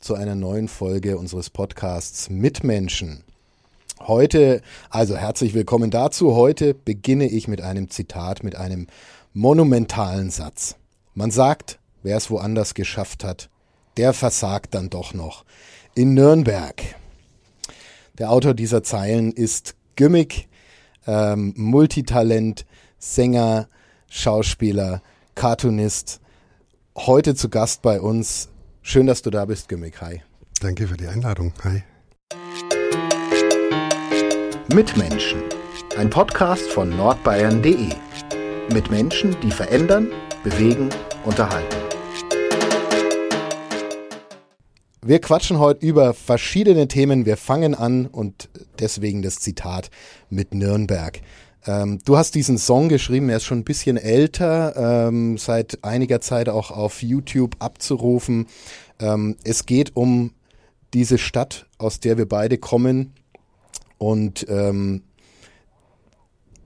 zu einer neuen Folge unseres Podcasts Mitmenschen. Heute, also herzlich willkommen dazu. Heute beginne ich mit einem Zitat, mit einem monumentalen Satz. Man sagt, wer es woanders geschafft hat, der versagt dann doch noch. In Nürnberg. Der Autor dieser Zeilen ist Gimmick, ähm, Multitalent, Sänger, Schauspieler, Cartoonist. Heute zu Gast bei uns Schön, dass du da bist, Gimmick. Hi. Danke für die Einladung. Hi. Mitmenschen. Ein Podcast von nordbayern.de. Mit Menschen, die verändern, bewegen, unterhalten. Wir quatschen heute über verschiedene Themen. Wir fangen an und deswegen das Zitat mit Nürnberg. Ähm, du hast diesen Song geschrieben, er ist schon ein bisschen älter, ähm, seit einiger Zeit auch auf YouTube abzurufen. Ähm, es geht um diese Stadt, aus der wir beide kommen und ähm,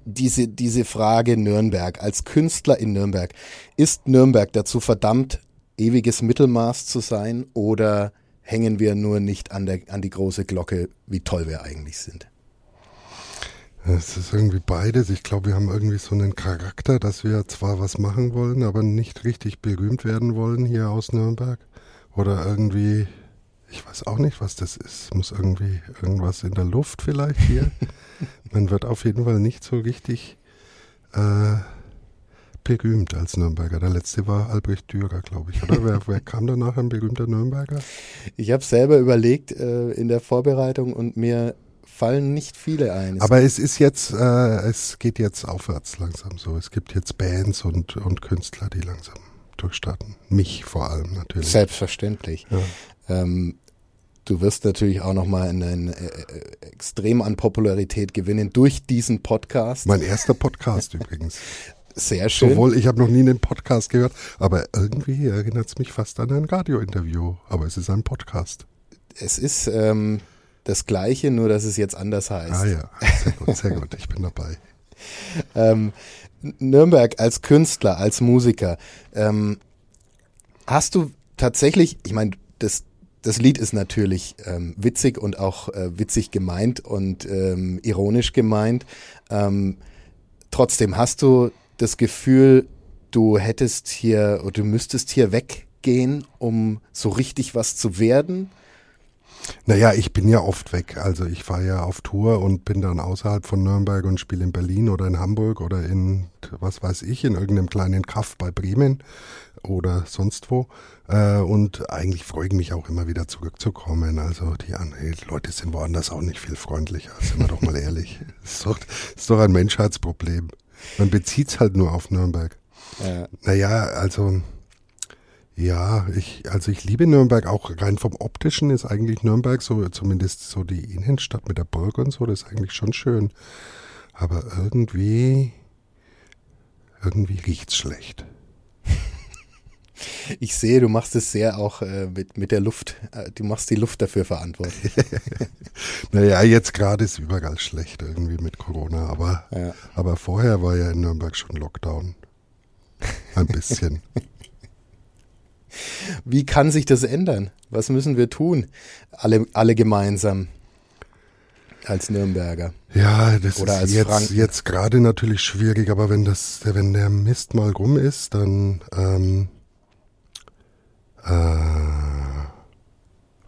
diese, diese Frage Nürnberg als Künstler in Nürnberg. Ist Nürnberg dazu verdammt, ewiges Mittelmaß zu sein oder hängen wir nur nicht an, der, an die große Glocke, wie toll wir eigentlich sind? Es ist irgendwie beides. Ich glaube, wir haben irgendwie so einen Charakter, dass wir zwar was machen wollen, aber nicht richtig berühmt werden wollen hier aus Nürnberg. Oder irgendwie, ich weiß auch nicht, was das ist. Muss irgendwie irgendwas in der Luft vielleicht hier. Man wird auf jeden Fall nicht so richtig äh, berühmt als Nürnberger. Der letzte war Albrecht Dürer, glaube ich, oder? wer, wer, kam danach ein berühmter Nürnberger? Ich habe selber überlegt äh, in der Vorbereitung und mir fallen nicht viele ein. Aber es ist jetzt, äh, es geht jetzt aufwärts langsam so. Es gibt jetzt Bands und, und Künstler, die langsam durchstarten. Mich vor allem natürlich. Selbstverständlich. Ja. Ähm, du wirst natürlich auch nochmal einen äh, äh, extrem an Popularität gewinnen durch diesen Podcast. Mein erster Podcast übrigens. Sehr schön. Sowohl, ich habe noch nie einen Podcast gehört, aber irgendwie erinnert es mich fast an ein Radiointerview. Aber es ist ein Podcast. Es ist, ähm, das Gleiche, nur dass es jetzt anders heißt. Ah ja, sehr gut, sehr gut, ich bin dabei. ähm, Nürnberg als Künstler, als Musiker, ähm, hast du tatsächlich, ich meine, das, das Lied ist natürlich ähm, witzig und auch äh, witzig gemeint und ähm, ironisch gemeint. Ähm, trotzdem hast du das Gefühl, du hättest hier oder du müsstest hier weggehen, um so richtig was zu werden? Naja, ich bin ja oft weg. Also ich fahre ja auf Tour und bin dann außerhalb von Nürnberg und spiele in Berlin oder in Hamburg oder in, was weiß ich, in irgendeinem kleinen Kaff bei Bremen oder sonst wo. Äh, und eigentlich freue ich mich auch immer wieder zurückzukommen. Also die, Leute sind woanders auch nicht viel freundlicher, sind wir doch mal ehrlich. Das ist doch, ist doch ein Menschheitsproblem. Man bezieht es halt nur auf Nürnberg. Ja. Naja, also ja, ich, also ich liebe Nürnberg auch rein vom optischen ist eigentlich Nürnberg so, zumindest so die Innenstadt mit der Burg und so, das ist eigentlich schon schön. Aber irgendwie, irgendwie riecht's schlecht. Ich sehe, du machst es sehr auch äh, mit, mit der Luft. Äh, du machst die Luft dafür verantwortlich. naja, jetzt gerade ist überall schlecht irgendwie mit Corona, aber, ja. aber vorher war ja in Nürnberg schon Lockdown. Ein bisschen. Wie kann sich das ändern? Was müssen wir tun? Alle, alle gemeinsam als Nürnberger. Ja, das Oder ist jetzt, jetzt gerade natürlich schwierig, aber wenn das, wenn der Mist mal rum ist, dann ähm, äh,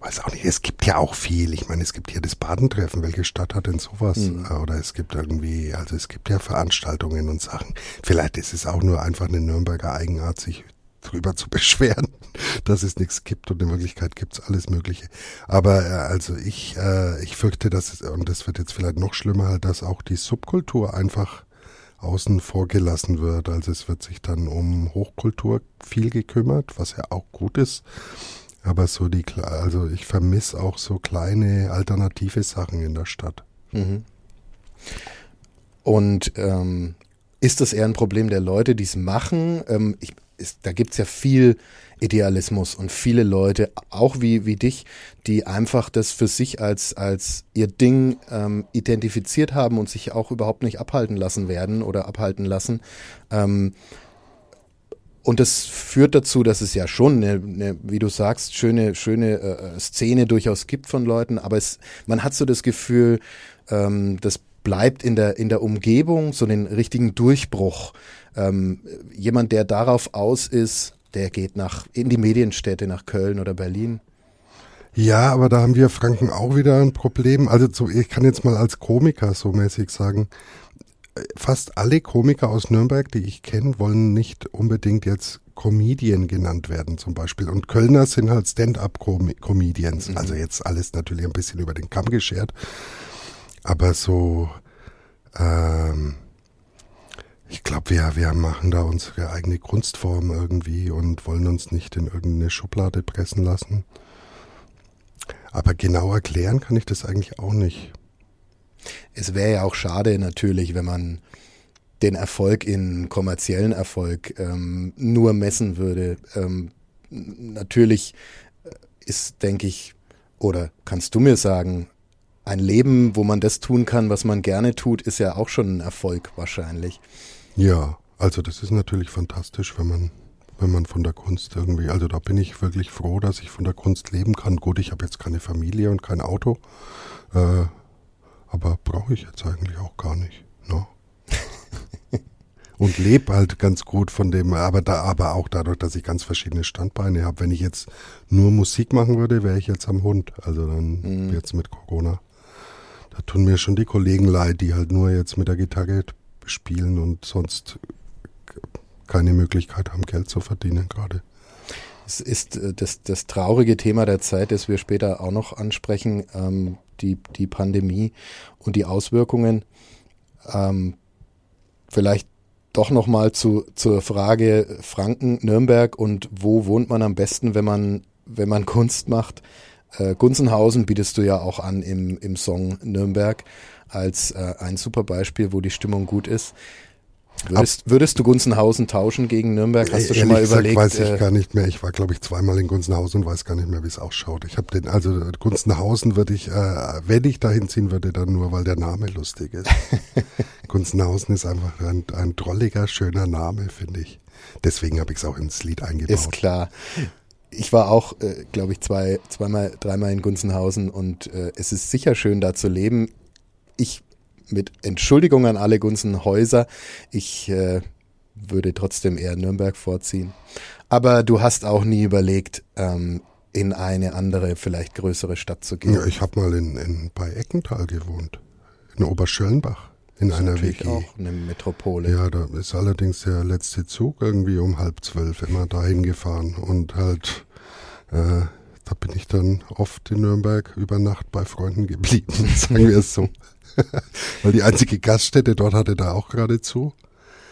weiß auch nicht, es gibt ja auch viel. Ich meine, es gibt hier das Badentreffen. Welche Stadt hat denn sowas? Mhm. Oder es gibt irgendwie, also es gibt ja Veranstaltungen und Sachen. Vielleicht ist es auch nur einfach eine Nürnberger Eigenart, sich drüber zu beschweren, dass es nichts gibt und in Wirklichkeit gibt's alles Mögliche. Aber äh, also ich, äh, ich fürchte, dass es, und das wird jetzt vielleicht noch schlimmer, dass auch die Subkultur einfach außen vor gelassen wird. Also es wird sich dann um Hochkultur viel gekümmert, was ja auch gut ist. Aber so die, also ich vermisse auch so kleine alternative Sachen in der Stadt. Mhm. Und ähm, ist das eher ein Problem der Leute, die es machen? Ähm, ich, ist, da gibt es ja viel Idealismus und viele Leute, auch wie, wie dich, die einfach das für sich als, als ihr Ding ähm, identifiziert haben und sich auch überhaupt nicht abhalten lassen werden oder abhalten lassen. Ähm, und das führt dazu, dass es ja schon, eine, eine, wie du sagst, schöne, schöne äh, Szene durchaus gibt von Leuten, aber es, man hat so das Gefühl, ähm, das bleibt in der, in der Umgebung, so den richtigen Durchbruch. Ähm, jemand, der darauf aus ist, der geht nach, in die Medienstädte, nach Köln oder Berlin. Ja, aber da haben wir Franken auch wieder ein Problem. Also so, ich kann jetzt mal als Komiker so mäßig sagen, fast alle Komiker aus Nürnberg, die ich kenne, wollen nicht unbedingt jetzt Comedian genannt werden zum Beispiel. Und Kölner sind halt Stand-up-Comedians. Mhm. Also jetzt alles natürlich ein bisschen über den Kamm geschert. Aber so, ähm, ich glaube, wir, wir machen da unsere eigene Kunstform irgendwie und wollen uns nicht in irgendeine Schublade pressen lassen. Aber genau erklären kann ich das eigentlich auch nicht. Es wäre ja auch schade natürlich, wenn man den Erfolg in kommerziellen Erfolg ähm, nur messen würde. Ähm, natürlich ist, denke ich, oder kannst du mir sagen, ein Leben, wo man das tun kann, was man gerne tut, ist ja auch schon ein Erfolg wahrscheinlich. Ja, also das ist natürlich fantastisch, wenn man wenn man von der Kunst irgendwie, also da bin ich wirklich froh, dass ich von der Kunst leben kann. Gut, ich habe jetzt keine Familie und kein Auto, äh, aber brauche ich jetzt eigentlich auch gar nicht. Ne? und lebe halt ganz gut von dem, aber da, aber auch dadurch, dass ich ganz verschiedene Standbeine habe. Wenn ich jetzt nur Musik machen würde, wäre ich jetzt am Hund. Also dann mhm. jetzt mit Corona. Da tun mir schon die Kollegen leid, die halt nur jetzt mit der Gitarre spielen und sonst keine Möglichkeit haben, Geld zu verdienen gerade. Es ist äh, das, das traurige Thema der Zeit, das wir später auch noch ansprechen, ähm, die, die Pandemie und die Auswirkungen. Ähm, vielleicht doch nochmal zu, zur Frage Franken, Nürnberg und wo wohnt man am besten, wenn man, wenn man Kunst macht. Äh, Gunzenhausen bietest du ja auch an im, im Song Nürnberg als äh, ein super Beispiel, wo die Stimmung gut ist. Würdest, würdest du Gunzenhausen tauschen gegen Nürnberg? Hast du schon mal überlegt? Gesagt, weiß ich äh, gar nicht mehr. Ich war, glaube ich, zweimal in Gunzenhausen und weiß gar nicht mehr, wie es ausschaut. Ich habe den, also Gunzenhausen würde ich, äh, wenn ich dahin ziehen würde, dann nur, weil der Name lustig ist. Gunzenhausen ist einfach ein, ein drolliger, schöner Name, finde ich. Deswegen habe ich es auch ins Lied eingebaut. Ist klar ich war auch, äh, glaube ich, zwei, zweimal, dreimal in Gunzenhausen und äh, es ist sicher schön, da zu leben. Ich mit Entschuldigung an alle Gunzenhäuser, ich äh, würde trotzdem eher Nürnberg vorziehen. Aber du hast auch nie überlegt, ähm, in eine andere, vielleicht größere Stadt zu gehen. Ja, ich habe mal in, in, bei Eckental gewohnt, in Oberschöllenbach in das einer WG. auch eine Metropole. Ja, da ist allerdings der letzte Zug irgendwie um halb zwölf immer dahin gefahren und halt äh, da bin ich dann oft in Nürnberg über Nacht bei Freunden geblieben, sagen wir es so. Weil die einzige Gaststätte dort hatte da auch gerade zu.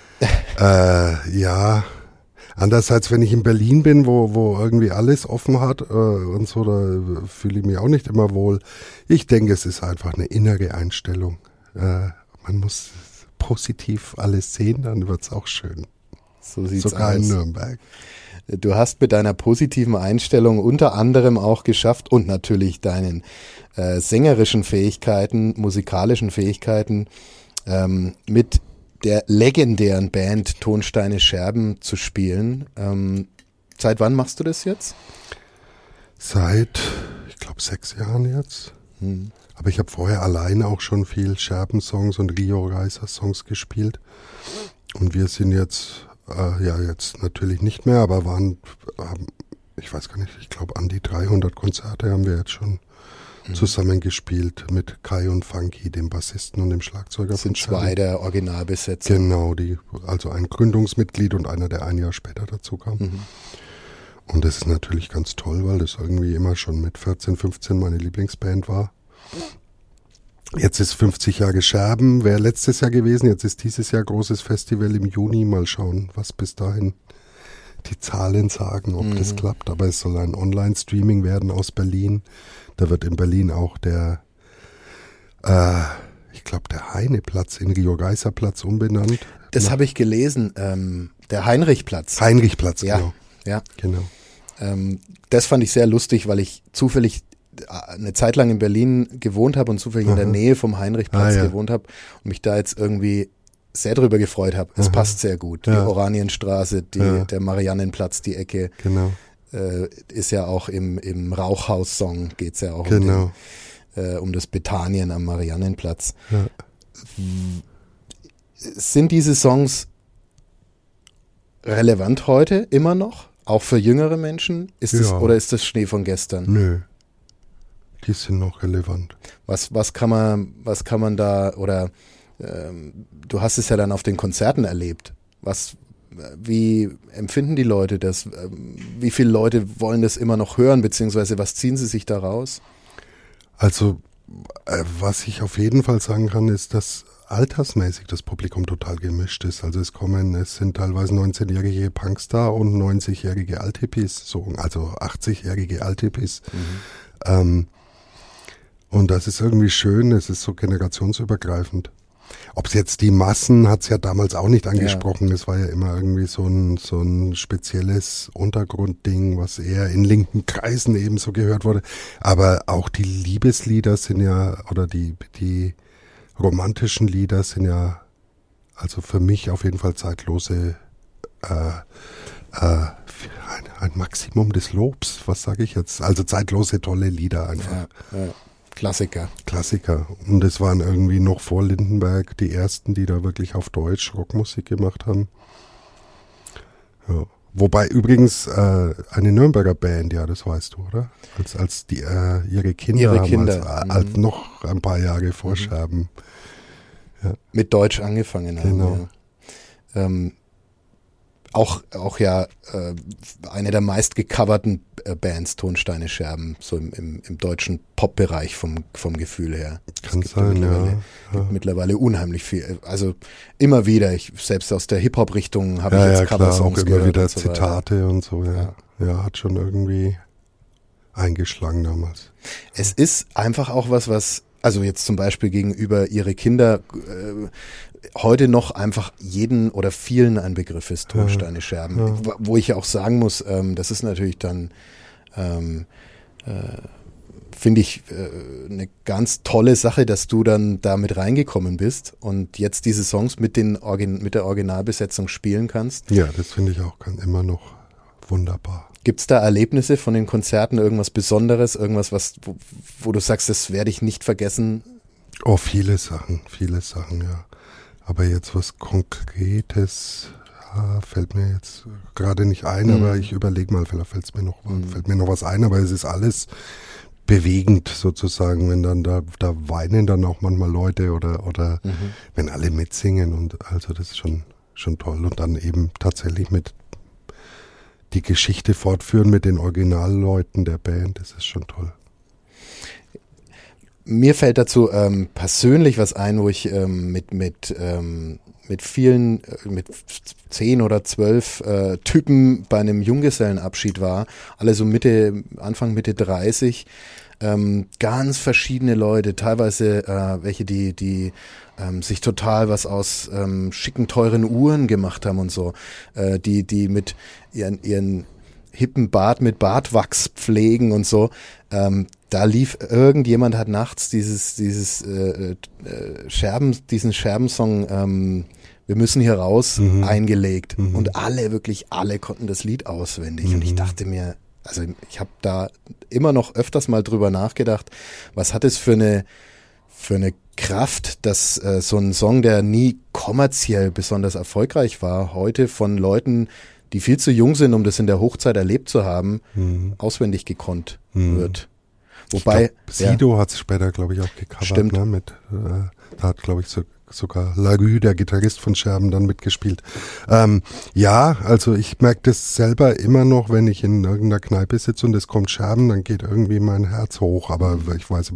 äh, ja, Andererseits, wenn ich in Berlin bin, wo, wo irgendwie alles offen hat äh, und so, da fühle ich mich auch nicht immer wohl. Ich denke, es ist einfach eine innere Einstellung. Äh, man muss positiv alles sehen, dann wird es auch schön. So sieht's Sogar aus. in Nürnberg. Du hast mit deiner positiven Einstellung unter anderem auch geschafft und natürlich deinen äh, sängerischen Fähigkeiten, musikalischen Fähigkeiten ähm, mit der legendären Band Tonsteine Scherben zu spielen. Ähm, seit wann machst du das jetzt? Seit, ich glaube, sechs Jahren jetzt. Hm. Aber ich habe vorher alleine auch schon viel Scherben-Songs und Rio Reiser-Songs gespielt. Und wir sind jetzt, äh, ja, jetzt natürlich nicht mehr, aber waren, haben, ich weiß gar nicht, ich glaube, an die 300 Konzerte haben wir jetzt schon mhm. zusammengespielt mit Kai und Funky, dem Bassisten und dem Schlagzeuger. Das sind zwei der Originalbesetzer. Genau, die, also ein Gründungsmitglied und einer, der ein Jahr später dazu kam. Mhm. Und das ist natürlich ganz toll, weil das irgendwie immer schon mit 14, 15 meine Lieblingsband war. Jetzt ist 50 Jahre Scherben, wäre letztes Jahr gewesen. Jetzt ist dieses Jahr großes Festival im Juni. Mal schauen, was bis dahin die Zahlen sagen, ob mhm. das klappt, aber es soll ein Online-Streaming werden aus Berlin. Da wird in Berlin auch der, äh, ich glaube, der Heineplatz in Rio-Geiser-Platz umbenannt. Das habe ich gelesen, ähm, der Heinrichplatz. Heinrichplatz, ja. genau. Ja, genau. Ähm, das fand ich sehr lustig, weil ich zufällig eine Zeit lang in Berlin gewohnt habe und zufällig Aha. in der Nähe vom Heinrichplatz ah, ja. gewohnt habe und mich da jetzt irgendwie sehr drüber gefreut habe. Es Aha. passt sehr gut. Ja. Die Oranienstraße, die, ja. der Mariannenplatz, die Ecke. Genau. Äh, ist ja auch im, im Rauchhaus-Song geht es ja auch genau. um, den, äh, um das Betanien am Mariannenplatz. Ja. Sind diese Songs relevant heute immer noch? Auch für jüngere Menschen? Ist ja. das, oder ist das Schnee von gestern? Nö. Die sind noch relevant. Was, was kann man, was kann man da, oder ähm, du hast es ja dann auf den Konzerten erlebt. Was, wie empfinden die Leute das? Ähm, wie viele Leute wollen das immer noch hören, beziehungsweise was ziehen sie sich daraus? Also, äh, was ich auf jeden Fall sagen kann, ist, dass altersmäßig das Publikum total gemischt ist. Also es kommen, es sind teilweise 19-jährige Punkstar und 90-jährige Althippies, so, also 80-jährige Althippies. Mhm. Ähm, und das ist irgendwie schön, es ist so generationsübergreifend. Ob es jetzt die Massen hat es ja damals auch nicht angesprochen. Es ja. war ja immer irgendwie so ein, so ein spezielles Untergrundding, was eher in linken Kreisen eben so gehört wurde. Aber auch die Liebeslieder sind ja, oder die, die romantischen Lieder sind ja, also für mich auf jeden Fall zeitlose, äh, äh, ein, ein Maximum des Lobs. Was sage ich jetzt? Also zeitlose, tolle Lieder einfach. Ja, ja. Klassiker. Klassiker. Und es waren irgendwie noch vor Lindenberg die ersten, die da wirklich auf Deutsch Rockmusik gemacht haben. Ja. Wobei übrigens äh, eine Nürnberger Band, ja, das weißt du, oder? Als, als die äh, ihre Kinder, ihre Kinder. Als, als mhm. noch ein paar Jahre Vorscherben. Mhm. Ja. Mit Deutsch angefangen haben. Genau. Ja. Ähm, auch, auch ja äh, eine der meist gecoverten äh, Bands, Tonsteine Scherben, so im, im, im deutschen Pop-Bereich vom, vom Gefühl her. Kann sein, mittlerweile, ja, ja. mittlerweile unheimlich viel. Also immer wieder, ich selbst aus der Hip-Hop-Richtung habe ja, ich jetzt ja, Cover-Songs auch immer wieder und so Zitate und so, ja. ja. hat schon irgendwie eingeschlagen damals. Es ist einfach auch was, was also jetzt zum Beispiel gegenüber ihre Kinder äh, heute noch einfach jeden oder vielen ein Begriff ist, Tonsteine Scherben. Ja. Wo ich ja auch sagen muss, ähm, das ist natürlich dann, ähm, äh, finde ich, äh, eine ganz tolle Sache, dass du dann da mit reingekommen bist und jetzt diese Songs mit, den Origin mit der Originalbesetzung spielen kannst. Ja, das finde ich auch kann immer noch wunderbar. Gibt es da Erlebnisse von den Konzerten, irgendwas Besonderes, irgendwas, was, wo, wo du sagst, das werde ich nicht vergessen? Oh, viele Sachen, viele Sachen, ja. Aber jetzt was Konkretes ah, fällt mir jetzt gerade nicht ein, mhm. aber ich überlege mal, vielleicht fällt's mir noch, mhm. fällt mir noch was ein, aber es ist alles bewegend sozusagen, wenn dann da, da weinen dann auch manchmal Leute oder, oder mhm. wenn alle mitsingen und also das ist schon, schon toll und dann eben tatsächlich mit die Geschichte fortführen mit den Originalleuten der Band, das ist schon toll. Mir fällt dazu ähm, persönlich was ein, wo ich ähm, mit, mit, ähm, mit vielen, äh, mit zehn oder zwölf äh, Typen bei einem Junggesellenabschied war, alle so Mitte, Anfang Mitte 30, ähm, ganz verschiedene Leute, teilweise äh, welche, die, die ähm, sich total was aus ähm, schicken, teuren Uhren gemacht haben und so, äh, die, die mit ihren, ihren hippen Bart mit Bartwachs pflegen und so. Ähm, da lief irgendjemand hat nachts dieses dieses äh, äh, Scherben diesen Scherbensong ähm, wir müssen hier raus mhm. eingelegt mhm. und alle wirklich alle konnten das Lied auswendig mhm. und ich mhm. dachte mir also ich habe da immer noch öfters mal drüber nachgedacht was hat es für eine für eine Kraft, dass äh, so ein Song, der nie kommerziell besonders erfolgreich war, heute von Leuten, die viel zu jung sind, um das in der Hochzeit erlebt zu haben, mhm. auswendig gekonnt mhm. wird. Wobei, ich glaub, Sido ja. hat es später, glaube ich, auch gecovert. Stimmt. Ne, mit, äh, da hat, glaube ich, so, sogar Lagü, der Gitarrist von Scherben, dann mitgespielt. Ähm, ja, also ich merke das selber immer noch, wenn ich in irgendeiner Kneipe sitze und es kommt Scherben, dann geht irgendwie mein Herz hoch. Aber ich weiß,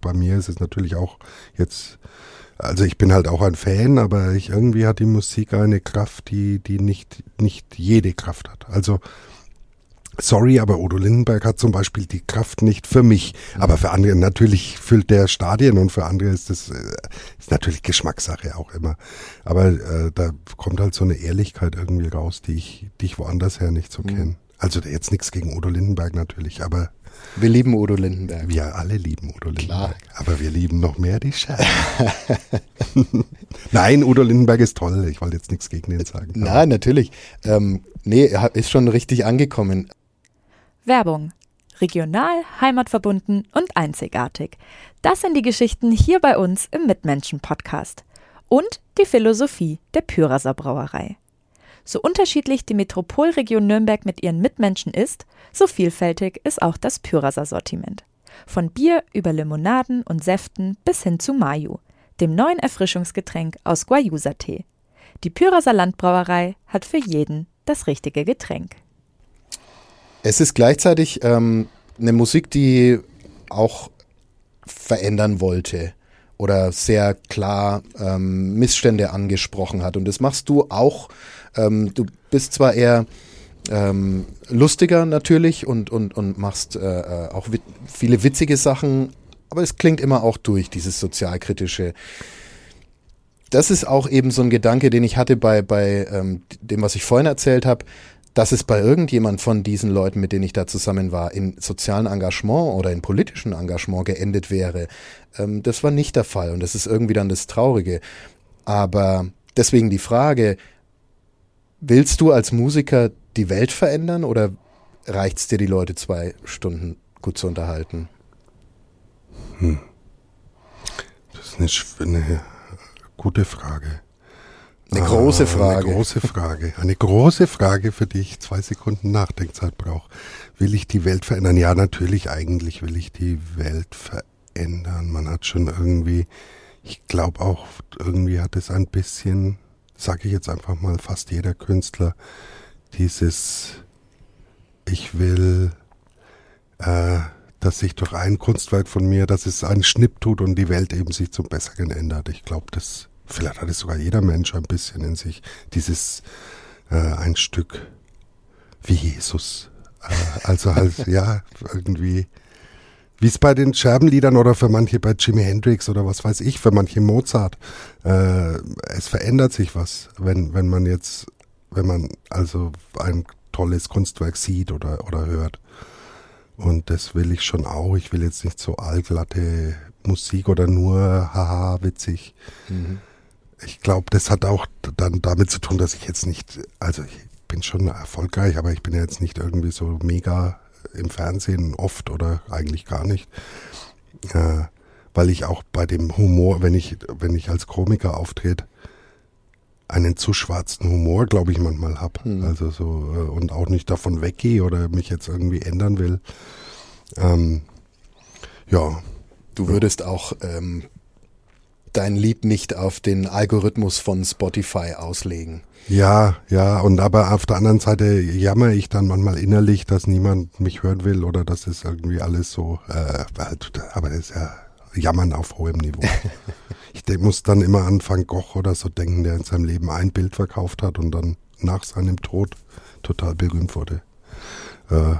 bei mir ist es natürlich auch jetzt also ich bin halt auch ein Fan, aber ich, irgendwie hat die Musik eine Kraft, die, die nicht, nicht jede Kraft hat. Also Sorry, aber Udo Lindenberg hat zum Beispiel die Kraft nicht für mich. Aber für andere, natürlich füllt der Stadien und für andere ist das äh, ist natürlich Geschmackssache auch immer. Aber äh, da kommt halt so eine Ehrlichkeit irgendwie raus, die ich, die ich woanders her nicht so mhm. kenne. Also jetzt nichts gegen Udo Lindenberg natürlich, aber wir lieben Udo Lindenberg. Wir alle lieben Udo Lindenberg. Klar. Aber wir lieben noch mehr die Scherben. Nein, Udo Lindenberg ist toll. Ich wollte jetzt nichts gegen ihn sagen. Nein, natürlich. Ähm, nee, er ist schon richtig angekommen. Werbung. Regional, heimatverbunden und einzigartig. Das sind die Geschichten hier bei uns im Mitmenschen-Podcast. Und die Philosophie der Pyraser Brauerei. So unterschiedlich die Metropolregion Nürnberg mit ihren Mitmenschen ist, so vielfältig ist auch das Pyraser Sortiment. Von Bier über Limonaden und Säften bis hin zu Mayu, dem neuen Erfrischungsgetränk aus Guayusa-Tee. Die Pyraser Landbrauerei hat für jeden das richtige Getränk. Es ist gleichzeitig ähm, eine Musik, die auch verändern wollte oder sehr klar ähm, Missstände angesprochen hat. Und das machst du auch. Ähm, du bist zwar eher ähm, lustiger natürlich und, und, und machst äh, äh auch wit viele witzige Sachen, aber es klingt immer auch durch, dieses sozialkritische. Das ist auch eben so ein Gedanke, den ich hatte bei, bei ähm, dem, was ich vorhin erzählt habe dass es bei irgendjemand von diesen Leuten, mit denen ich da zusammen war, in sozialen Engagement oder in politischen Engagement geendet wäre, ähm, das war nicht der Fall und das ist irgendwie dann das Traurige. Aber deswegen die Frage, willst du als Musiker die Welt verändern oder reicht es dir, die Leute zwei Stunden gut zu unterhalten? Hm. Das ist eine, eine gute Frage. Eine große Frage. Eine große Frage. Eine große Frage, für die ich zwei Sekunden Nachdenkzeit brauche. Will ich die Welt verändern? Ja, natürlich, eigentlich will ich die Welt verändern. Man hat schon irgendwie, ich glaube auch, irgendwie hat es ein bisschen, sage ich jetzt einfach mal, fast jeder Künstler, dieses, ich will, äh, dass sich durch ein Kunstwerk von mir, dass es einen Schnipp tut und die Welt eben sich zum Besseren ändert. Ich glaube, das vielleicht hat es sogar jeder Mensch ein bisschen in sich, dieses äh, ein Stück wie Jesus. Äh, also halt, ja, irgendwie, wie es bei den Scherbenliedern oder für manche bei Jimi Hendrix oder was weiß ich, für manche Mozart, äh, es verändert sich was, wenn, wenn man jetzt, wenn man also ein tolles Kunstwerk sieht oder, oder hört. Und das will ich schon auch. Ich will jetzt nicht so allglatte Musik oder nur haha witzig. Mhm ich glaube, das hat auch dann damit zu tun, dass ich jetzt nicht, also ich bin schon erfolgreich, aber ich bin ja jetzt nicht irgendwie so mega im Fernsehen oft oder eigentlich gar nicht. Äh, weil ich auch bei dem Humor, wenn ich, wenn ich als Komiker auftrete, einen zu schwarzen Humor, glaube ich, manchmal habe. Mhm. Also so, äh, und auch nicht davon weggehe oder mich jetzt irgendwie ändern will. Ähm, ja. Du würdest auch ähm, dein Lied nicht auf den Algorithmus von Spotify auslegen. Ja, ja, und aber auf der anderen Seite jammer ich dann manchmal innerlich, dass niemand mich hören will oder dass es irgendwie alles so, äh, halt, aber das ist ja Jammern auf hohem Niveau. ich muss dann immer an Van Gogh oder so denken, der in seinem Leben ein Bild verkauft hat und dann nach seinem Tod total berühmt wurde. Äh,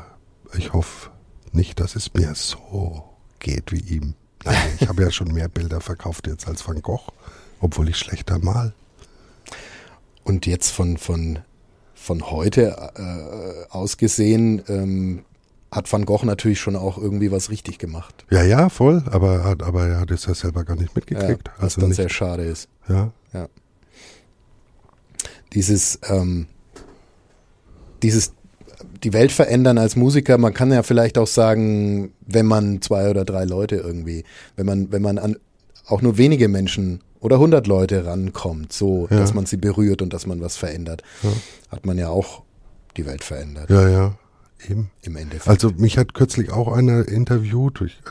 ich hoffe nicht, dass es mir so geht wie ihm. Nein, ich habe ja schon mehr Bilder verkauft jetzt als Van Gogh, obwohl ich schlechter mal. Und jetzt von, von, von heute äh, aus gesehen, ähm, hat Van Gogh natürlich schon auch irgendwie was richtig gemacht. Ja, ja, voll, aber, aber er hat es ja selber gar nicht mitgekriegt. Ja, was also dann nicht. sehr schade ist. Ja. ja. Dieses, ähm, dieses die Welt verändern als Musiker. Man kann ja vielleicht auch sagen, wenn man zwei oder drei Leute irgendwie, wenn man, wenn man an auch nur wenige Menschen oder hundert Leute rankommt, so, ja. dass man sie berührt und dass man was verändert, ja. hat man ja auch die Welt verändert. Ja, ja. eben. Im Endeffekt. Also mich hat kürzlich auch einer interviewt durch äh,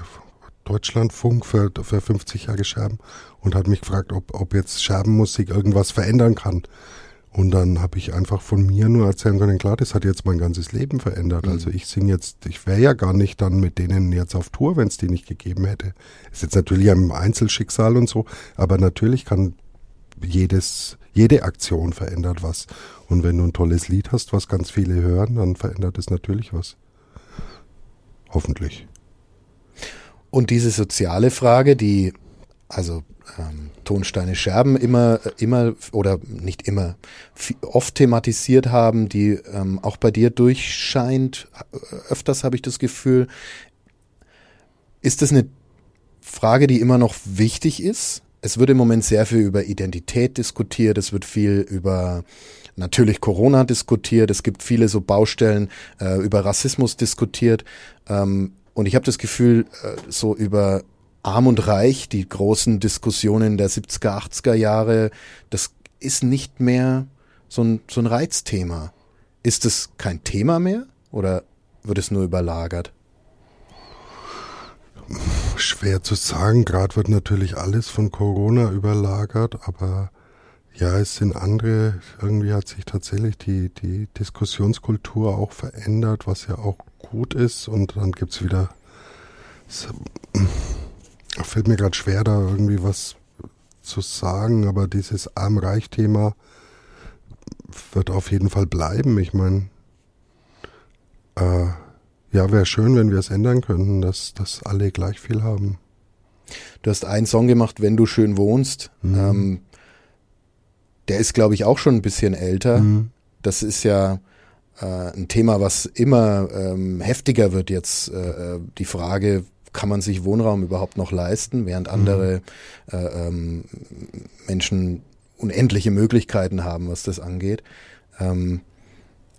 Deutschlandfunk für, für 50 Jahre Scherben und hat mich gefragt, ob, ob jetzt Scherbenmusik irgendwas verändern kann. Und dann habe ich einfach von mir nur erzählen können, klar, das hat jetzt mein ganzes Leben verändert. Mhm. Also ich singe jetzt, ich wäre ja gar nicht dann mit denen jetzt auf Tour, wenn es die nicht gegeben hätte. Ist jetzt natürlich ein Einzelschicksal und so, aber natürlich kann jedes, jede Aktion verändert was. Und wenn du ein tolles Lied hast, was ganz viele hören, dann verändert es natürlich was. Hoffentlich. Und diese soziale Frage, die also ähm, Tonsteine Scherben immer, immer oder nicht immer, oft thematisiert haben, die ähm, auch bei dir durchscheint. Öfters habe ich das Gefühl. Ist das eine Frage, die immer noch wichtig ist? Es wird im Moment sehr viel über Identität diskutiert, es wird viel über natürlich Corona diskutiert, es gibt viele so Baustellen äh, über Rassismus diskutiert. Ähm, und ich habe das Gefühl, äh, so über Arm und Reich, die großen Diskussionen der 70er, 80er Jahre, das ist nicht mehr so ein, so ein Reizthema. Ist es kein Thema mehr oder wird es nur überlagert? Schwer zu sagen. Gerade wird natürlich alles von Corona überlagert, aber ja, es sind andere, irgendwie hat sich tatsächlich die, die Diskussionskultur auch verändert, was ja auch gut ist. Und dann wieder, es fällt mir gerade schwer, da irgendwie was zu sagen, aber dieses Arm-Reich-Thema wird auf jeden Fall bleiben. Ich meine, äh, ja, wäre schön, wenn wir es ändern könnten, dass, dass alle gleich viel haben. Du hast einen Song gemacht, Wenn du schön wohnst. Mhm. Ähm, der ist, glaube ich, auch schon ein bisschen älter. Mhm. Das ist ja äh, ein Thema, was immer ähm, heftiger wird jetzt. Äh, äh die Frage, kann man sich Wohnraum überhaupt noch leisten, während andere mhm. äh, ähm, Menschen unendliche Möglichkeiten haben, was das angeht. Ähm,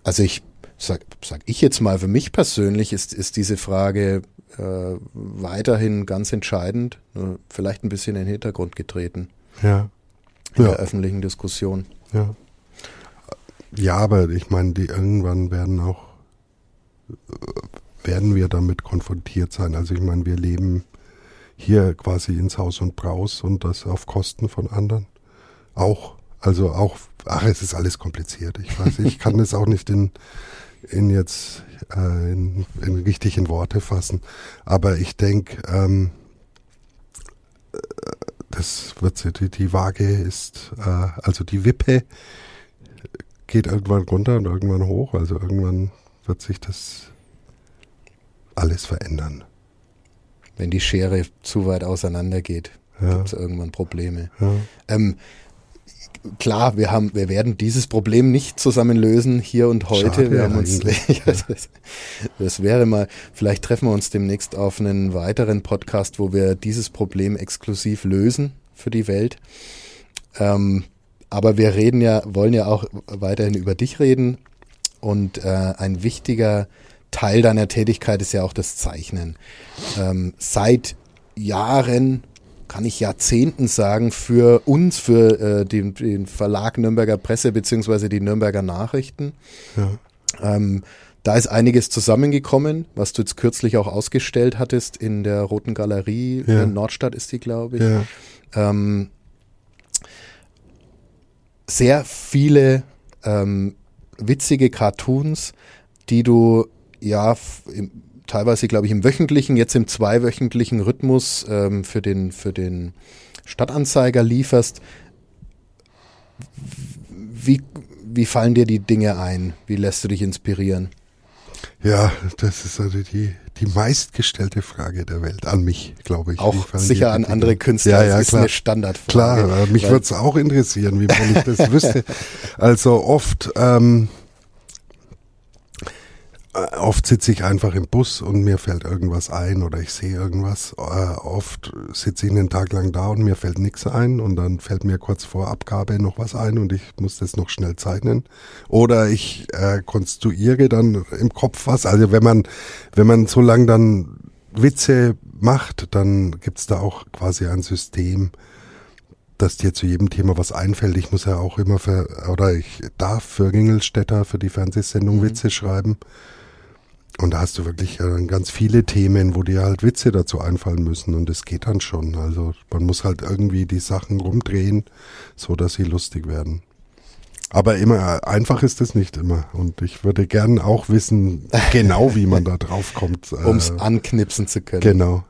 also ich sag, sag ich jetzt mal, für mich persönlich ist, ist diese Frage äh, weiterhin ganz entscheidend, nur vielleicht ein bisschen in den Hintergrund getreten. Ja. In ja. der öffentlichen Diskussion. Ja. Ja, aber ich meine, die irgendwann werden auch, werden wir damit konfrontiert sein. Also ich meine, wir leben hier quasi ins Haus und Braus und das auf Kosten von anderen. Auch. Also auch, ach, es ist alles kompliziert. Ich weiß, ich kann es auch nicht in, in jetzt äh, in, in richtig in Worte fassen. Aber ich denke, ähm, das wird die, die Waage ist, äh, also die Wippe geht irgendwann runter und irgendwann hoch. Also irgendwann wird sich das alles verändern. Wenn die Schere zu weit auseinander geht, Ja. gibt es irgendwann Probleme. Ja. Ähm, klar, wir haben, wir werden dieses Problem nicht zusammen lösen hier und heute. Schade wir haben uns, das, das wäre mal, vielleicht treffen wir uns demnächst auf einen weiteren Podcast, wo wir dieses Problem exklusiv lösen für die Welt. Ähm, aber wir reden ja, wollen ja auch weiterhin über dich reden. Und äh, ein wichtiger Teil deiner Tätigkeit ist ja auch das Zeichnen. Ähm, seit Jahren, kann ich Jahrzehnten sagen, für uns, für äh, den, den Verlag Nürnberger Presse beziehungsweise die Nürnberger Nachrichten. Ja. Ähm, da ist einiges zusammengekommen, was du jetzt kürzlich auch ausgestellt hattest in der Roten Galerie. Ja. In Nordstadt ist die, glaube ich. Ja. Ähm, sehr viele ähm, witzige Cartoons, die du ja im, teilweise, glaube ich, im wöchentlichen, jetzt im zweiwöchentlichen Rhythmus ähm, für den für den Stadtanzeiger lieferst. Wie, wie fallen dir die Dinge ein? Wie lässt du dich inspirieren? ja, das ist also die, die meistgestellte Frage der Welt an mich, glaube ich. Auch sicher an andere Künstler. Ja, das ja, ist klar. eine Standardfrage. Klar, mich würde es auch interessieren, wie wenn ich das wüsste. Also oft, ähm, äh, oft sitze ich einfach im Bus und mir fällt irgendwas ein oder ich sehe irgendwas. Äh, oft sitze ich einen Tag lang da und mir fällt nichts ein und dann fällt mir kurz vor Abgabe noch was ein und ich muss das noch schnell zeichnen. Oder ich äh, konstruiere dann im Kopf was. Also wenn man, wenn man so lang dann Witze macht, dann gibt's da auch quasi ein System, dass dir zu jedem Thema was einfällt. Ich muss ja auch immer für, oder ich darf für Ringelstädter, für die Fernsehsendung Mhm. Witze schreiben. Und da hast du wirklich äh, ganz viele Themen, wo dir halt Witze dazu einfallen müssen. Und es geht dann schon. Also man muss halt irgendwie die Sachen rumdrehen, so dass sie lustig werden. Aber immer einfach ist es nicht immer. Und ich würde gern auch wissen, genau wie man da drauf kommt. Um es äh, anknipsen zu können. Genau.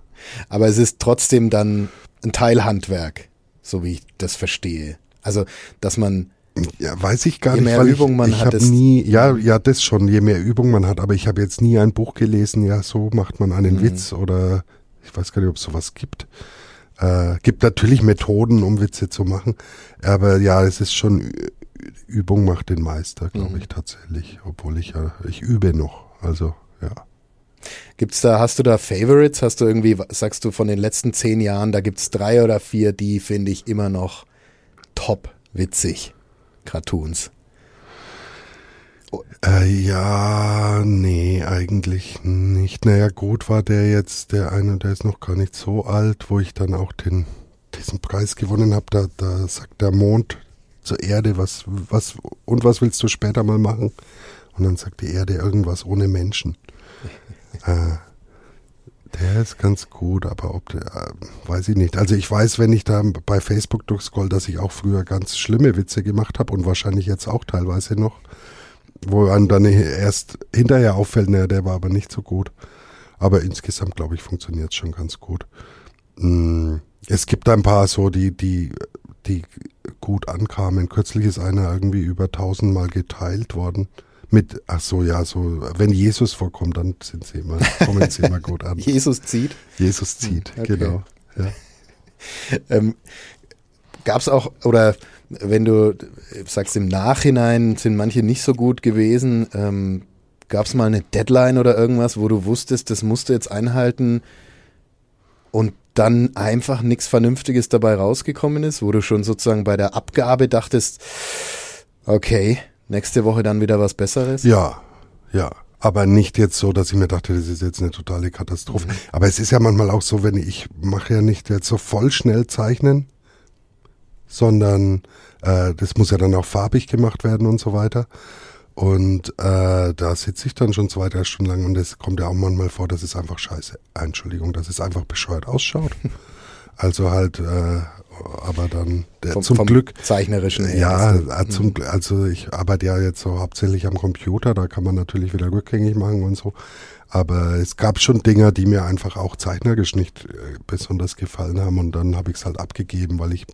Aber es ist trotzdem dann ein Teilhandwerk, so wie ich das verstehe. Also, dass man ja, weiß ich gar je nicht. Je mehr Übung man ich, hat, ich nie, ja, ja, das schon, je mehr Übung man hat, aber ich habe jetzt nie ein Buch gelesen, ja, so macht man einen mhm. Witz oder ich weiß gar nicht, ob es sowas gibt. Äh, gibt natürlich Methoden, um Witze zu machen, aber ja, es ist schon Übung macht den Meister, glaube mhm. ich tatsächlich, obwohl ich ja, ich übe noch, also ja. Gibt's da, hast du da Favorites? Hast du irgendwie, sagst du von den letzten zehn Jahren, da gibt's drei oder vier, die finde ich immer noch top witzig. Cartoons. Äh, ja, nee, eigentlich nicht. Naja, gut war der jetzt, der eine, der ist noch gar nicht so alt, wo ich dann auch den, diesen Preis gewonnen habe. Da, da sagt der Mond zur Erde, was, was, und was willst du später mal machen? Und dann sagt die Erde irgendwas ohne Menschen. äh, der ist ganz gut, aber ob der, äh, weiß ich nicht. Also ich weiß, wenn ich da bei Facebook durchscroll, dass ich auch früher ganz schlimme Witze gemacht habe und wahrscheinlich jetzt auch teilweise noch, wo einem dann erst hinterher auffällt, naja, der war aber nicht so gut. Aber insgesamt, glaube ich, funktioniert es schon ganz gut. Mm, es gibt ein paar so, die, die, die gut ankamen. Kürzlich ist einer irgendwie über tausendmal geteilt worden mit, ach so, ja, so, wenn Jesus vorkommt, dann sind sie immer, kommen sie immer gut an. Jesus zieht? Jesus zieht, okay. genau. Ja. ähm, Gab es auch, oder wenn du sagst, im Nachhinein sind manche nicht so gut gewesen, ähm, gab es mal eine Deadline oder irgendwas, wo du wusstest, das musst du jetzt einhalten und dann einfach nichts Vernünftiges dabei rausgekommen ist, wo du schon sozusagen bei der Abgabe dachtest, okay, nächste Woche dann wieder was Besseres? Ja, ja. Aber nicht jetzt so, dass ich mir dachte, das ist jetzt eine totale Katastrophe. Mhm. Aber es ist ja manchmal auch so, wenn ich, ich mache ja nicht jetzt so voll schnell zeichnen, sondern äh, das muss ja dann auch farbig gemacht werden und so weiter. Und äh, da sitze ich dann schon zwei, drei Stunden lang und es kommt ja auch manchmal vor, dass es einfach scheiße, Entschuldigung, dass es einfach bescheuert ausschaut. Also halt äh, aber dann der, vom, zum vom Glück zeichnerischen her. Ja, äh, zum, mhm. also ich arbeite ja jetzt so hauptsächlich am Computer, da kann man natürlich wieder rückgängig machen und so. Aber es gab schon Dinger, die mir einfach auch zeichnerisch nicht äh, besonders gefallen haben und dann habe ich es halt abgegeben, weil ich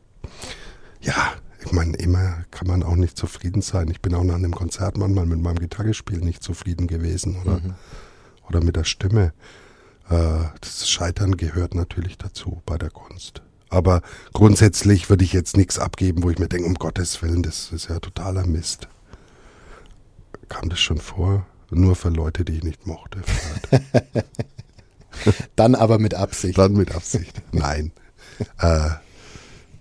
ja, ich meine, immer kann man auch nicht zufrieden sein. Ich bin auch nach einem Konzert manchmal mit meinem Gitarrespiel nicht zufrieden gewesen oder, mhm. oder mit der Stimme. Äh, das Scheitern gehört natürlich dazu bei der Kunst. Aber grundsätzlich würde ich jetzt nichts abgeben, wo ich mir denke, um Gottes Willen, das ist ja totaler Mist. Kam das schon vor? Nur für Leute, die ich nicht mochte. Dann aber mit Absicht. Dann mit Absicht. Nein. äh,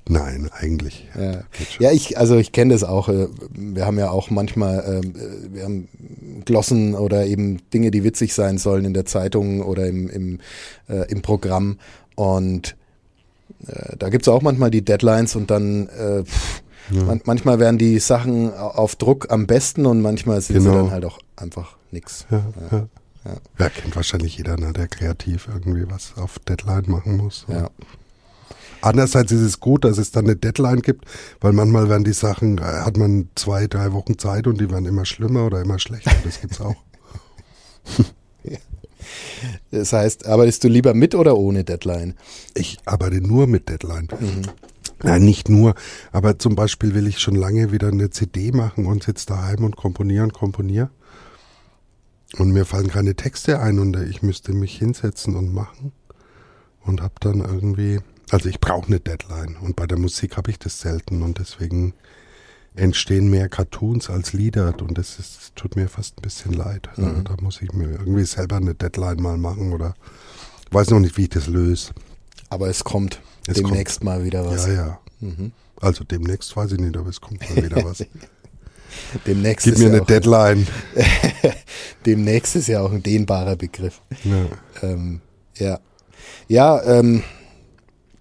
Nein, eigentlich. Ja, ja ich, also ich kenne das auch. Äh, wir haben ja auch manchmal, ähm, äh, wir haben Glossen oder eben Dinge, die witzig sein sollen in der Zeitung oder im, im, äh, im Programm. Und äh, da gibt's auch manchmal die Deadlines und dann äh, pff, ja. man, manchmal werden die Sachen auf Druck am besten und manchmal sind genau. sie dann halt auch einfach nix. Ja, ja. ja. ja kennt wahrscheinlich jeder, ne, der kreativ irgendwie was auf Deadline machen muss. Ja. Andererseits ist es gut, dass es dann eine Deadline gibt, weil manchmal werden die Sachen, äh, hat man zwei, drei Wochen Zeit und die werden immer schlimmer oder immer schlechter. Das gibt's auch. Das heißt, arbeitest du lieber mit oder ohne Deadline? Ich arbeite nur mit Deadline. Mhm. Nein, nicht nur, aber zum Beispiel will ich schon lange wieder eine CD machen und sitze daheim und komponiere und komponiere. Und mir fallen keine Texte ein und ich müsste mich hinsetzen und machen. Und habe dann irgendwie, also ich brauche eine Deadline. Und bei der Musik habe ich das selten und deswegen entstehen mehr Cartoons als Lieder und das ist, tut mir fast ein bisschen leid. Mhm. Da muss ich mir irgendwie selber eine Deadline mal machen oder weiß noch nicht, wie ich das löse. Aber es kommt es demnächst kommt. mal wieder was. Ja, ja. Mhm. Also demnächst weiß ich nicht, aber es kommt mal wieder was. demnächst Gib mir ja eine Deadline. demnächst ist ja auch ein dehnbarer Begriff. Ja. Ähm, ja. Ja, ähm,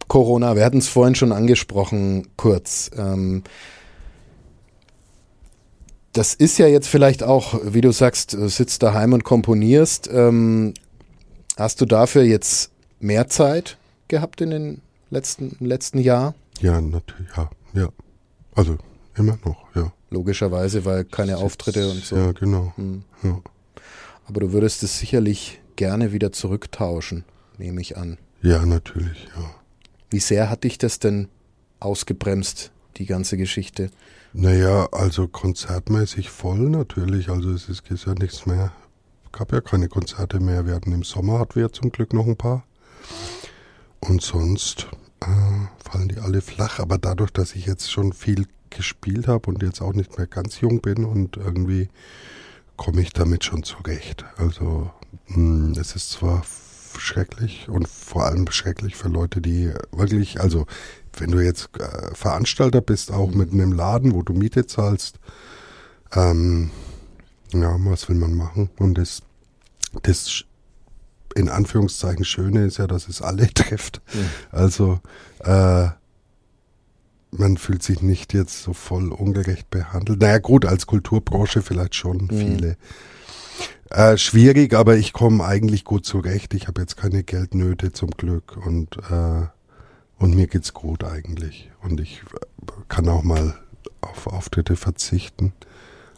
Corona, wir hatten es vorhin schon angesprochen, kurz. Ähm, das ist ja jetzt vielleicht auch, wie du sagst, äh, sitzt daheim und komponierst. Ähm, hast du dafür jetzt mehr Zeit gehabt in den letzten, im letzten Jahr? Ja, natürlich, ja, ja. Also immer noch, ja. Logischerweise, weil keine Auftritte und so. Ja, genau. Hm. Ja. Aber du würdest es sicherlich gerne wieder zurücktauschen, nehme ich an. ja, natürlich, ja. Wie sehr hat dich das denn ausgebremst, die ganze Geschichte? Naja, also konzertmäßig voll natürlich. Also es ist, ist ja nichts mehr. Gab ja keine Konzerte mehr. Wir hatten im Sommer hatten wir zum Glück noch ein paar. Und sonst äh, fallen die alle flach. Aber dadurch, dass ich jetzt schon viel gespielt habe und jetzt auch nicht mehr ganz jung bin und irgendwie komme ich damit schon zurecht. Also mh, es ist zwar schrecklich und vor allem schrecklich für Leute, die wirklich, also wenn du jetzt äh, Veranstalter bist, auch mit einem Laden, wo du Miete zahlst, ähm, ja, was will man machen? Und das, das in Anführungszeichen Schöne ist ja, dass es alle trifft. Also äh, man fühlt sich nicht jetzt so voll ungerecht behandelt. Naja gut, als Kulturbranche vielleicht schon viele. Äh, schwierig, aber ich komme eigentlich gut zurecht. Ich habe jetzt keine Geldnöte zum Glück und äh, und mir geht's gut eigentlich. Und ich äh, kann auch mal auf Auftritte verzichten.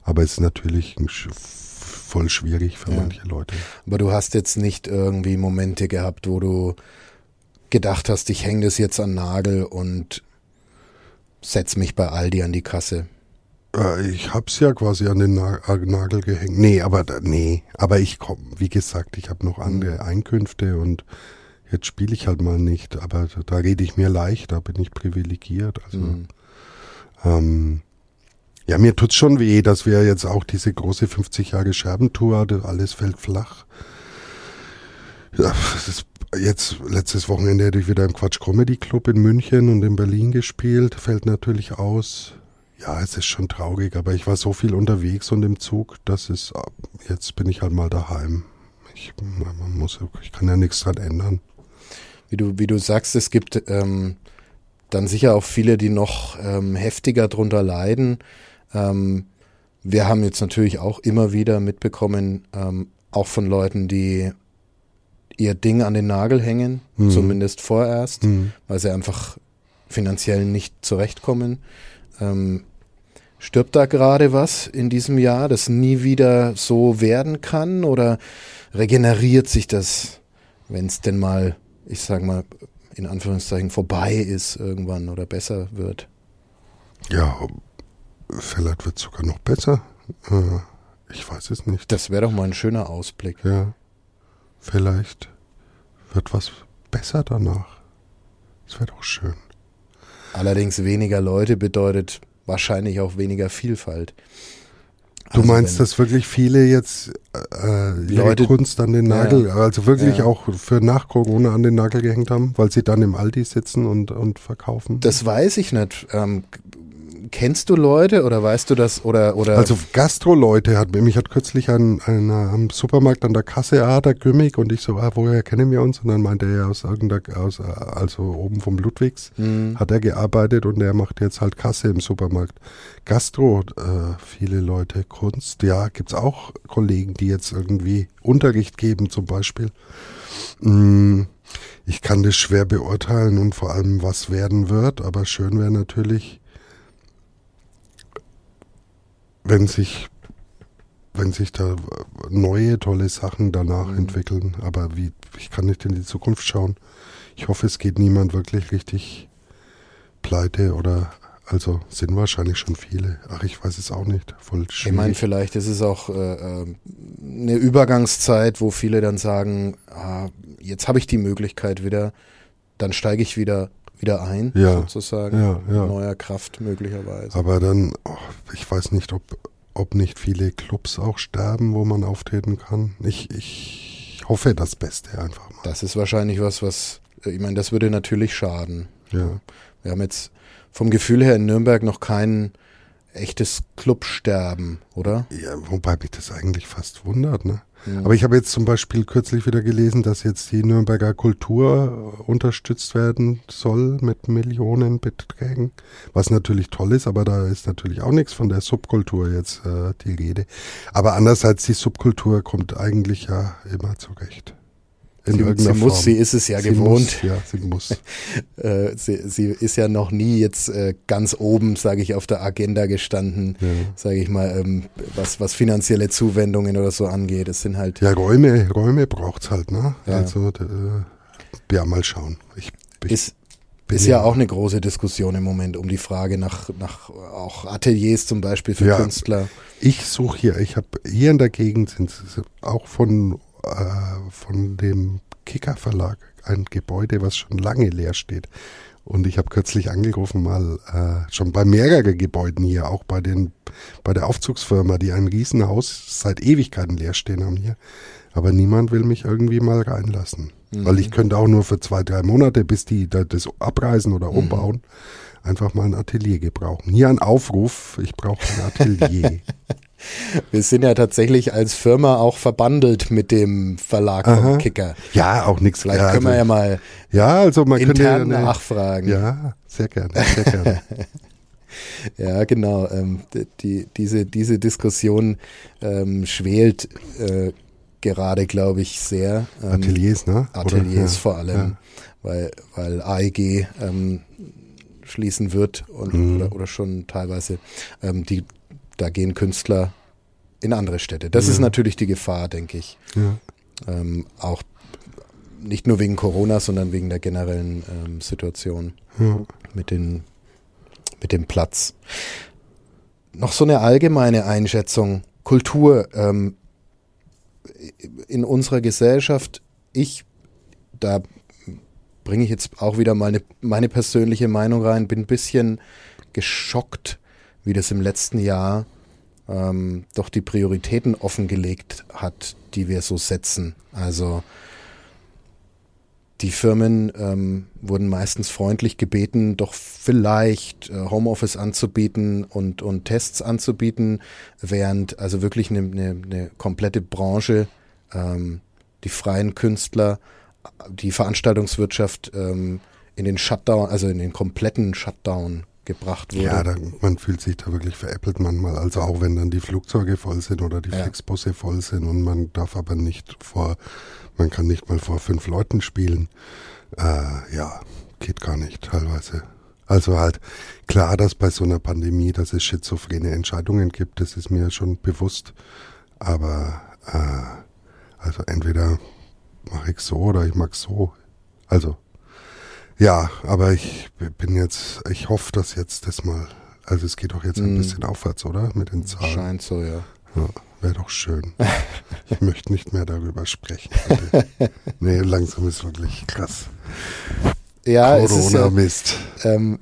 Aber es ist natürlich voll schwierig für Ja. manche Leute. Aber du hast jetzt nicht irgendwie Momente gehabt, wo du gedacht hast, ich hänge das jetzt an Nagel und setz mich bei Aldi an die Kasse. Äh, Ich hab's ja quasi an den Na Nagel gehängt. Nee, aber nee, aber ich komm, wie gesagt, ich habe noch andere Einkünfte und jetzt spiele ich halt mal nicht, aber da, da rede ich mir leicht, da bin ich privilegiert. Also Mhm. ähm, ja, mir tut's schon weh, dass wir jetzt auch diese große 50 Jahre Scherbentour, alles fällt flach. Ja, das ist jetzt letztes Wochenende hätte ich wieder im Quatsch Comedy Club in München und in Berlin gespielt, fällt natürlich aus. Ja, es ist schon traurig, aber ich war so viel unterwegs und im Zug, dass es jetzt bin ich halt mal daheim. Ich, man muss, ich kann ja nichts dran ändern. Wie du, wie du sagst, es gibt ähm, dann sicher auch viele, die noch ähm, heftiger drunter leiden. Ähm, wir haben jetzt natürlich auch immer wieder mitbekommen, ähm, auch von Leuten, die ihr Ding an den Nagel hängen, Mhm. zumindest vorerst, Hm. weil sie einfach finanziell nicht zurechtkommen. Ähm, stirbt da gerade was in diesem Jahr, das nie wieder so werden kann oder regeneriert sich das, wenn es denn mal, ich sag mal, in Anführungszeichen vorbei ist irgendwann oder besser wird? Ja, vielleicht wird es sogar noch besser. Äh, ich weiß es nicht. Das wäre doch mal ein schöner Ausblick. Ja, vielleicht wird was besser danach. Das wäre doch schön. Allerdings weniger Leute bedeutet wahrscheinlich auch weniger Vielfalt. Du Also meinst, dass wirklich viele jetzt äh, ihre Leute- Kunst an den Ja. Nagel, also wirklich Ja. auch für nach Corona an den Nagel gehängt haben, weil sie dann im Aldi sitzen und, und verkaufen? Das weiß ich nicht. Ähm, kennst du Leute oder weißt du das oder oder Also Gastro-Leute hat mich hat kürzlich ein, ein, am Supermarkt an der Kasse, ah, der Grimmig und ich so, ah, woher kennen wir uns? Und dann meinte er aus irgendeiner, aus, also oben vom Ludwigs, Hm, hat er gearbeitet und er macht jetzt halt Kasse im Supermarkt. Gastro, äh, viele Leute, Kunst, ja, gibt's auch Kollegen, die jetzt irgendwie Unterricht geben zum Beispiel. Mm, Ich kann das schwer beurteilen und vor allem, was werden wird, aber schön wäre natürlich, wenn sich, wenn sich da neue tolle Sachen danach Mhm. entwickeln. Aber wie, ich kann nicht in die Zukunft schauen. Ich hoffe, es geht niemand wirklich richtig pleite oder also sind wahrscheinlich schon viele. Ach, ich weiß es auch nicht. Voll ich meine, schwierig. vielleicht ist es auch äh, äh, eine Übergangszeit, wo viele dann sagen, ah, jetzt habe ich die Möglichkeit wieder, dann steige ich wieder wieder ein, Ja, sozusagen. ja, ja. Neuer Kraft möglicherweise. Aber dann, oh, ich weiß nicht, ob, ob nicht viele Clubs auch sterben, wo man auftreten kann. Ich, ich hoffe das Beste einfach mal. Das ist wahrscheinlich was, was, äh, ich meine, das würde natürlich schaden. Ja. Wir haben jetzt vom Gefühl her in Nürnberg noch keinen echtes Clubsterben, oder? Ja, wobei mich das eigentlich fast wundert, ne? Aber ich habe jetzt zum Beispiel kürzlich wieder gelesen, dass jetzt die Nürnberger Kultur unterstützt werden soll mit Millionenbeträgen, was natürlich toll ist, aber da ist natürlich auch nichts von der Subkultur jetzt äh, die Rede. Aber andererseits, die Subkultur kommt eigentlich ja immer zurecht. In sie, sie muss, Form. sie ist es ja sie gewohnt. Muss, ja, sie muss. äh, sie, sie, ist ja noch nie jetzt äh, ganz oben, sage ich, auf der Agenda gestanden, ja. sage ich mal, ähm, was, was finanzielle Zuwendungen oder so angeht. Es sind halt. Ja, Räume, Räume braucht's halt, ne? Ja. Also, äh, ja, mal schauen. Ich, ich ist, ist ja auch eine große Diskussion im Moment um die Frage nach, nach auch Ateliers zum Beispiel für ja, Künstler. Ich suche hier, ich habe hier in der Gegend sind auch von äh, von dem Kicker Verlag ein Gebäude, was schon lange leer steht. Und ich habe kürzlich angerufen, mal äh, schon bei mehreren Gebäuden hier, auch bei den bei der Aufzugsfirma, die ein Riesenhaus seit Ewigkeiten leer stehen haben hier. Aber niemand will mich irgendwie mal reinlassen. Mhm. Weil ich könnte auch nur für zwei, drei Monate, bis die das abreißen oder mhm. umbauen, mhm. einfach mal ein Atelier gebrauchen. Hier ein Aufruf, ich brauche ein Atelier. Wir sind ja tatsächlich als Firma auch verbandelt mit dem Verlag Aha. vom Kicker. Ja, auch nichts. Vielleicht ja, können wir also, ja mal ja, also man intern ja nachfragen. Ja, sehr gerne, sehr gerne. ja, genau. Ähm, die, diese, diese Diskussion ähm, schwelt äh, gerade, glaube ich, sehr. Ähm, Ateliers, ne? Ateliers ja, vor allem, ja. weil, weil AEG ähm, schließen wird und, mhm. oder, oder schon teilweise. Ähm, die da gehen Künstler in andere Städte. Das ja. ist natürlich die Gefahr, denke ich. Ja. Ähm, auch nicht nur wegen Corona, sondern wegen der generellen ähm, Situation ja. mit, den, mit dem Platz. Noch so eine allgemeine Einschätzung. Kultur ähm, in unserer Gesellschaft. Ich, da bringe ich jetzt auch wieder meine, meine persönliche Meinung rein, bin ein bisschen geschockt, wie das im letzten Jahr ähm, doch die Prioritäten offengelegt hat, die wir so setzen. Also die Firmen ähm, wurden meistens freundlich gebeten, doch vielleicht äh, Homeoffice anzubieten und, und Tests anzubieten, während also wirklich eine, eine, eine komplette Branche, ähm, die freien Künstler, die Veranstaltungswirtschaft ähm, in den Shutdown, also in den kompletten Shutdown gebracht wurde. Ja, da, man fühlt sich da wirklich veräppelt manchmal. Also auch wenn dann die Flugzeuge voll sind oder die ja. Flixbusse voll sind und man darf aber nicht vor, man kann nicht mal vor fünf Leuten spielen. Äh, ja, geht gar nicht teilweise. Also halt klar, dass bei so einer Pandemie, dass es schizophrene Entscheidungen gibt, das ist mir schon bewusst. Aber äh, also entweder mache ich so oder ich mag so. Also ja, aber ich bin jetzt, ich hoffe, dass jetzt das mal, also es geht doch jetzt ein mm. bisschen aufwärts, oder? Mit den Zahlen. Scheint so, ja. ja Wäre doch schön. ich möchte nicht mehr darüber sprechen. nee, langsam ist wirklich krass. Ja, Corona-Mist. Ja, ähm,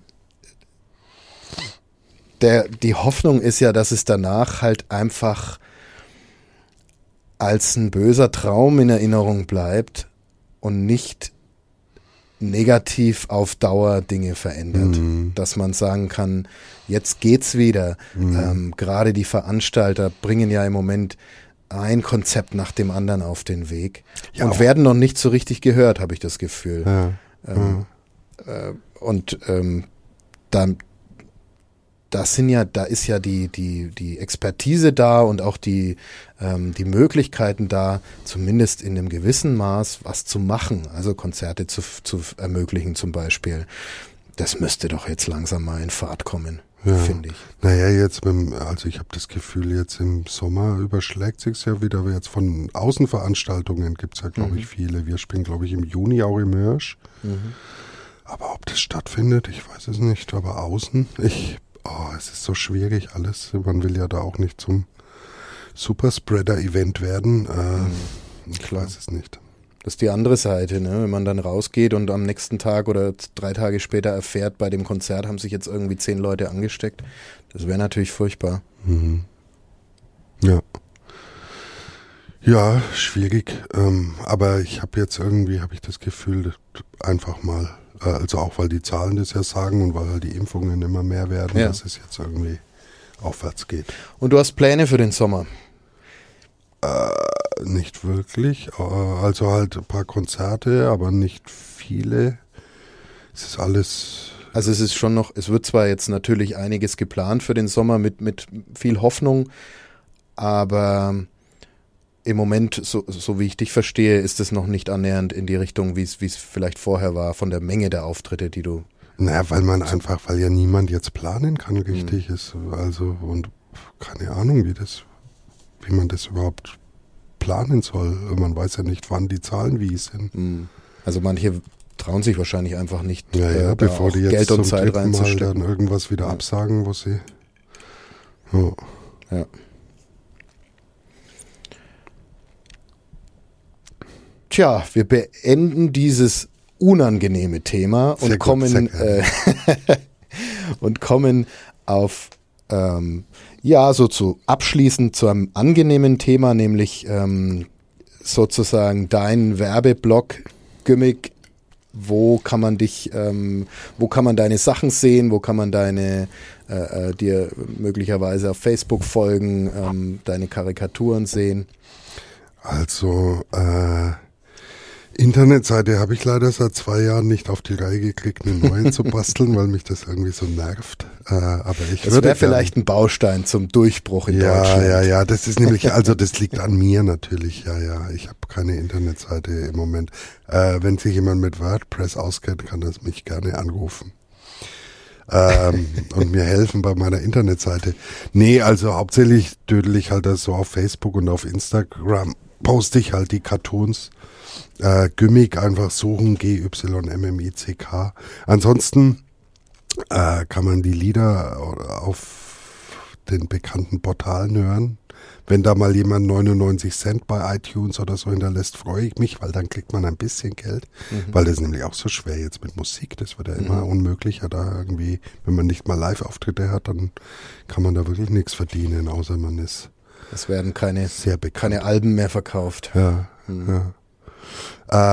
der, die Hoffnung ist ja, dass es danach halt einfach als ein böser Traum in Erinnerung bleibt und nicht negativ auf Dauer Dinge verändert. Mhm. Dass man sagen kann, jetzt geht's wieder. Mhm. Ähm, Gerade die Veranstalter bringen ja im Moment ein Konzept nach dem anderen auf den Weg ja, und werden noch nicht so richtig gehört, habe ich das Gefühl. Ja. Ähm, ja. Äh, und ähm, dann, das sind ja, da ist ja die, die, die Expertise da und auch die, ähm, die Möglichkeiten da, zumindest in einem gewissen Maß was zu machen, also Konzerte zu, zu ermöglichen zum Beispiel. Das müsste doch jetzt langsam mal in Fahrt kommen. Ja. finde ich. Naja, jetzt, beim, also ich habe das Gefühl, jetzt im Sommer überschlägt sich ja wieder. Jetzt von Außenveranstaltungen gibt es ja, glaube mhm. ich, viele. Wir spielen, glaube ich, im Juni auch im Hirsch. Mhm. Aber ob das stattfindet, ich weiß es nicht. Aber außen, ich oh, es ist so schwierig alles. Man will ja da auch nicht zum Superspreader-Event werden. Äh, mhm. Ich weiß es nicht. Das ist die andere Seite, ne? wenn man dann rausgeht und am nächsten Tag oder drei Tage später erfährt, bei dem Konzert haben sich jetzt irgendwie zehn Leute angesteckt. Das wäre natürlich furchtbar. Mhm. Ja. Ja, schwierig. Ähm, aber ich habe jetzt irgendwie, habe ich das Gefühl, einfach mal also auch weil die Zahlen das ja sagen und weil halt die Impfungen immer mehr werden, ja. dass es jetzt irgendwie aufwärts geht. Und du hast Pläne für den Sommer? Äh, nicht wirklich. Äh, also halt ein paar Konzerte, aber nicht viele. Es ist alles. Also es ist schon noch, es wird zwar jetzt natürlich einiges geplant für den Sommer mit, mit viel Hoffnung, aber im Moment, so, so wie ich dich verstehe, ist es noch nicht annähernd in die Richtung, wie es wie es vielleicht vorher war, von der Menge der Auftritte, die du. Naja, weil man einfach, weil ja niemand jetzt planen kann, richtig mhm. ist. Also, und keine Ahnung, wie das, wie man das überhaupt planen soll. Man weiß ja nicht, wann die Zahlen wie sind. Mhm. Also manche trauen sich wahrscheinlich einfach nicht, ja, ja, äh, bevor die jetzt Geld und Zeit reinzustecken. dann irgendwas wieder ja. absagen, wo sie. Ja. ja. Tja, wir beenden dieses unangenehme Thema und gut, kommen äh, und kommen auf ähm, ja so zu abschließend zu einem angenehmen Thema, nämlich ähm, sozusagen dein Werbeblock Gimmick. Wo kann man dich, ähm, wo kann man deine Sachen sehen, wo kann man deine äh, äh, dir möglicherweise auf Facebook folgen, ähm, deine Karikaturen sehen? Also äh, Internetseite habe ich leider seit zwei Jahren nicht auf die Reihe gekriegt, eine neue zu basteln, weil mich das irgendwie so nervt. Äh, aber ich das wäre vielleicht ein Baustein zum Durchbruch in ja, Deutschland. Ja, ja, ja. Das ist nämlich, also das liegt an mir natürlich. Ja, ja. Ich habe keine Internetseite im Moment. Äh, wenn sich jemand mit WordPress auskennt, kann das mich gerne anrufen. ähm, und mir helfen bei meiner Internetseite. Nee, also hauptsächlich dödel ich halt das so auf Facebook und auf Instagram poste ich halt die Cartoons äh, Gimmick einfach suchen, G-Y-M-M-I-C-K. Ansonsten äh, kann man die Lieder auf den bekannten Portalen hören. Wenn da mal jemand 99 Cent bei iTunes oder so hinterlässt, freue ich mich, weil dann kriegt man ein bisschen Geld. Mhm. Weil das ist nämlich auch so schwer jetzt mit Musik. Das wird ja immer mhm. unmöglicher. Da irgendwie, wenn man nicht mal Live-Auftritte hat, dann kann man da wirklich nichts verdienen, außer man ist. Es werden keine, sehr keine Alben mehr verkauft. Ja, mhm. ja.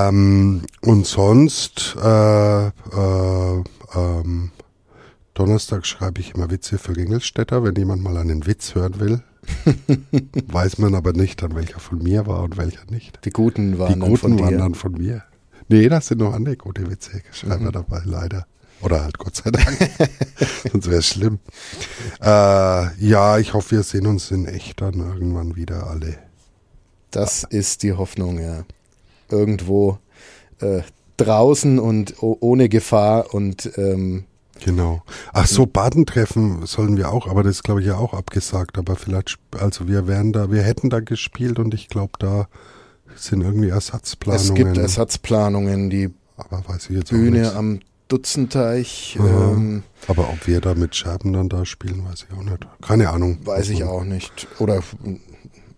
Ähm, und sonst, äh, äh, ähm, Donnerstag schreibe ich immer Witze für Ringelstädter, wenn jemand mal einen Witz hören will. Weiß man aber nicht, dann welcher von mir war und welcher nicht. Die guten waren, Die guten dann, von waren dann von mir. Nee, das sind noch andere gute Witze, schreiben mhm. dabei, leider. Oder halt Gott sei Dank. Sonst wäre es schlimm. Äh, ja, ich hoffe, wir sehen uns in echt dann irgendwann wieder alle. Das ist die Hoffnung, ja irgendwo äh, draußen und ohne Gefahr und ähm, Genau. Ach so, Badentreffen sollen wir auch, aber das ist glaube ich ja auch abgesagt. Aber vielleicht, also wir wären da, wir hätten da gespielt und ich glaube, da sind irgendwie Ersatzplanungen. Es gibt Ersatzplanungen, die Bühne am Dutzenteich. Ähm, aber ob wir da mit Scherben dann da spielen, weiß ich auch nicht. Keine Ahnung. Weiß ich auch nicht. Oder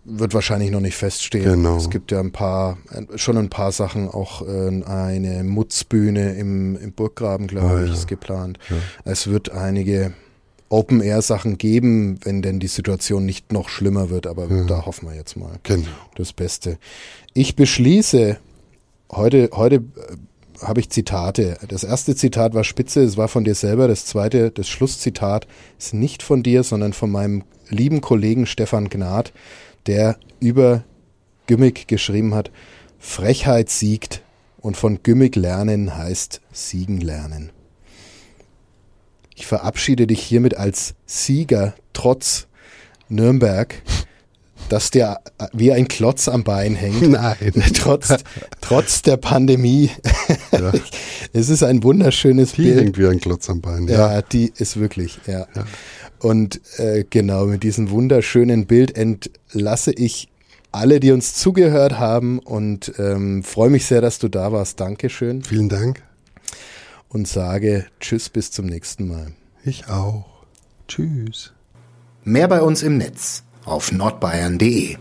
wird wahrscheinlich noch nicht feststehen. Genau. Es gibt ja ein paar, schon ein paar Sachen, auch äh, eine Mutzbühne im, im Burggraben, glaube ah, ich, ja. ist geplant. Ja. Es wird einige Open-Air-Sachen geben, wenn denn die Situation nicht noch schlimmer wird, aber ja. da hoffen wir jetzt mal. Genau. Das Beste. Ich beschließe, heute, heute habe ich Zitate. Das erste Zitat war spitze, es war von dir selber. Das zweite, das Schlusszitat, ist nicht von dir, sondern von meinem lieben Kollegen Stefan Gnad der über Gimmick geschrieben hat, Frechheit siegt und von Gimmick lernen heißt siegen lernen. Ich verabschiede dich hiermit als Sieger trotz Nürnberg, dass der wie ein Klotz am Bein hängt. Nein. trotz, trotz der Pandemie. Ja. es ist ein wunderschönes die Bild. Die hängt wie ein Klotz am Bein. Ja, ja die ist wirklich, ja. ja. Und äh, genau mit diesem wunderschönen Bild entlasse ich alle, die uns zugehört haben und ähm, freue mich sehr, dass du da warst. Dankeschön. Vielen Dank. Und sage Tschüss, bis zum nächsten Mal. Ich auch. Tschüss. Mehr bei uns im Netz auf nordbayern.de